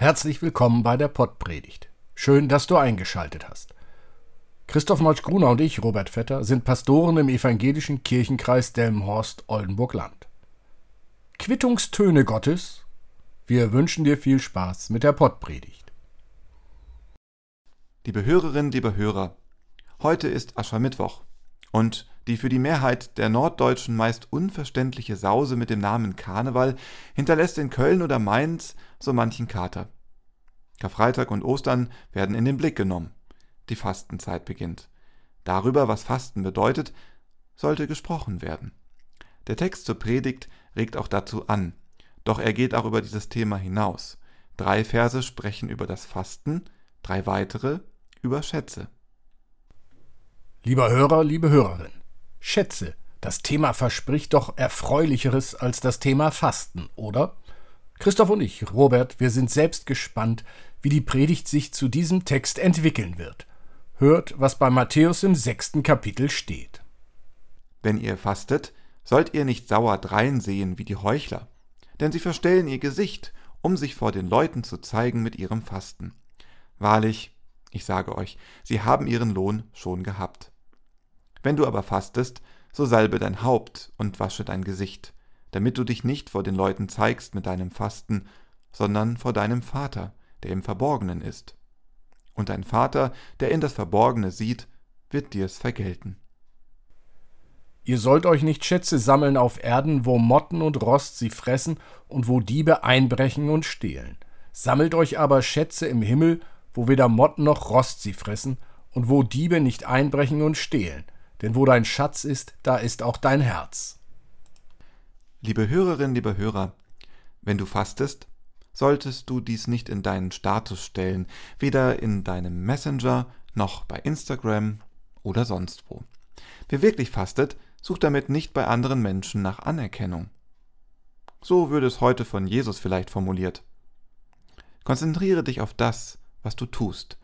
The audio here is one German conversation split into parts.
Herzlich willkommen bei der Pottpredigt. Schön, dass du eingeschaltet hast. Christoph Molsch-Gruner und ich, Robert Vetter, sind Pastoren im evangelischen Kirchenkreis Delmenhorst-Oldenburg-Land. Quittungstöne Gottes. Wir wünschen dir viel Spaß mit der Pottpredigt. Liebe Hörerinnen, liebe Hörer, heute ist Aschermittwoch und die für die Mehrheit der Norddeutschen meist unverständliche Sause mit dem Namen Karneval hinterlässt in Köln oder Mainz so manchen Kater. Karfreitag und Ostern werden in den Blick genommen. Die Fastenzeit beginnt. Darüber, was Fasten bedeutet, sollte gesprochen werden. Der Text zur Predigt regt auch dazu an, doch er geht auch über dieses Thema hinaus. Drei Verse sprechen über das Fasten, drei weitere über Schätze. Lieber Hörer, liebe Hörerin, Schätze, das Thema verspricht doch Erfreulicheres als das Thema Fasten, oder? Christoph und ich, Robert, wir sind selbst gespannt, wie die Predigt sich zu diesem Text entwickeln wird. Hört, was bei Matthäus im sechsten Kapitel steht. Wenn ihr fastet, sollt ihr nicht sauer dreinsehen wie die Heuchler, denn sie verstellen ihr Gesicht, um sich vor den Leuten zu zeigen mit ihrem Fasten. Wahrlich, ich sage euch, sie haben ihren Lohn schon gehabt. Wenn du aber fastest, so salbe dein Haupt und wasche dein Gesicht, damit du dich nicht vor den Leuten zeigst mit deinem Fasten, sondern vor deinem Vater, der im Verborgenen ist. Und dein Vater, der in das Verborgene sieht, wird dir's vergelten. Ihr sollt euch nicht Schätze sammeln auf Erden, wo Motten und Rost sie fressen und wo Diebe einbrechen und stehlen. Sammelt euch aber Schätze im Himmel, wo weder Motten noch Rost sie fressen und wo Diebe nicht einbrechen und stehlen. Denn wo dein Schatz ist, da ist auch dein Herz. Liebe Hörerin, lieber Hörer, wenn du fastest, solltest du dies nicht in deinen Status stellen, weder in deinem Messenger noch bei Instagram oder sonst wo. Wer wirklich fastet, sucht damit nicht bei anderen Menschen nach Anerkennung. So würde es heute von Jesus vielleicht formuliert. Konzentriere dich auf das, was du tust.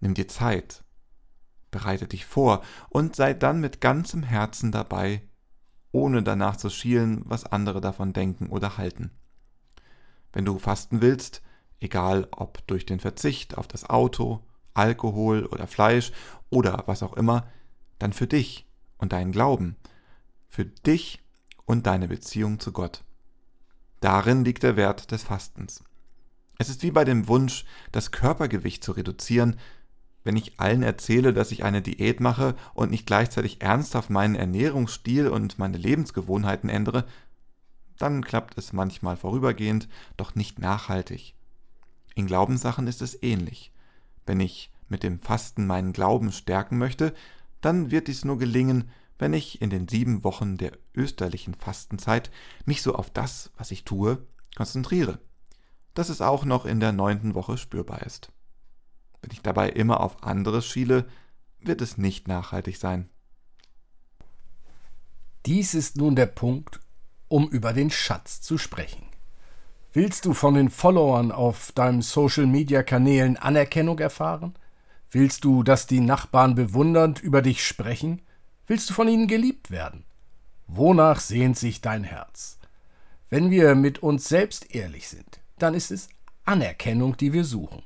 Nimm dir Zeit. Bereite dich vor und sei dann mit ganzem Herzen dabei, ohne danach zu schielen, was andere davon denken oder halten. Wenn du fasten willst, egal ob durch den Verzicht auf das Auto, Alkohol oder Fleisch oder was auch immer, dann für dich und deinen Glauben, für dich und deine Beziehung zu Gott. Darin liegt der Wert des Fastens. Es ist wie bei dem Wunsch, das Körpergewicht zu reduzieren, wenn ich allen erzähle, dass ich eine Diät mache und nicht gleichzeitig ernsthaft meinen Ernährungsstil und meine Lebensgewohnheiten ändere, dann klappt es manchmal vorübergehend, doch nicht nachhaltig. In Glaubenssachen ist es ähnlich. Wenn ich mit dem Fasten meinen Glauben stärken möchte, dann wird dies nur gelingen, wenn ich in den sieben Wochen der österlichen Fastenzeit mich so auf das, was ich tue, konzentriere dass es auch noch in der neunten Woche spürbar ist. Ich dabei immer auf anderes schiele, wird es nicht nachhaltig sein. Dies ist nun der Punkt, um über den Schatz zu sprechen. Willst du von den Followern auf deinen Social-Media-Kanälen Anerkennung erfahren? Willst du, dass die Nachbarn bewundernd über dich sprechen? Willst du von ihnen geliebt werden? Wonach sehnt sich dein Herz? Wenn wir mit uns selbst ehrlich sind, dann ist es Anerkennung, die wir suchen.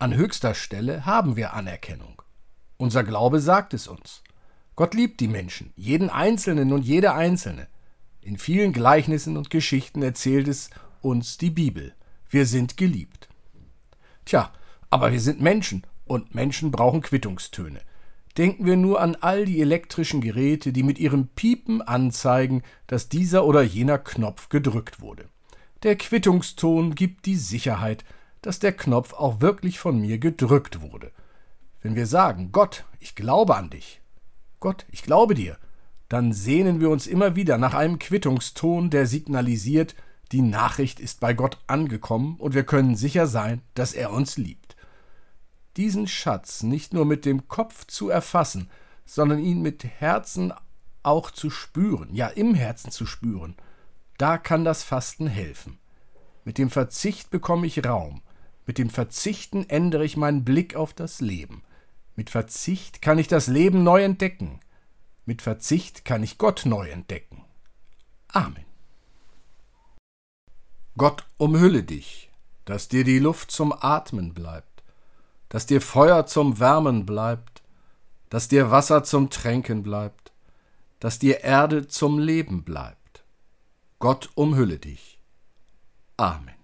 An höchster Stelle haben wir Anerkennung. Unser Glaube sagt es uns. Gott liebt die Menschen, jeden Einzelnen und jede Einzelne. In vielen Gleichnissen und Geschichten erzählt es uns die Bibel. Wir sind geliebt. Tja, aber wir sind Menschen und Menschen brauchen Quittungstöne. Denken wir nur an all die elektrischen Geräte, die mit ihrem Piepen anzeigen, dass dieser oder jener Knopf gedrückt wurde. Der Quittungston gibt die Sicherheit, dass der Knopf auch wirklich von mir gedrückt wurde. Wenn wir sagen, Gott, ich glaube an dich, Gott, ich glaube dir, dann sehnen wir uns immer wieder nach einem Quittungston, der signalisiert, die Nachricht ist bei Gott angekommen und wir können sicher sein, dass er uns liebt. Diesen Schatz nicht nur mit dem Kopf zu erfassen, sondern ihn mit Herzen auch zu spüren, ja im Herzen zu spüren – da kann das Fasten helfen. Mit dem Verzicht bekomme ich Raum. Mit dem Verzichten ändere ich meinen Blick auf das Leben. Mit Verzicht kann ich das Leben neu entdecken. Mit Verzicht kann ich Gott neu entdecken. Amen. Gott umhülle dich. dass dir die Luft zum Atmen bleibt, dass dir Feuer zum Wärmen bleibt, dass dir Wasser zum Tränken bleibt, dass dir Erde zum Leben bleibt. Gott umhülle dich. Amen.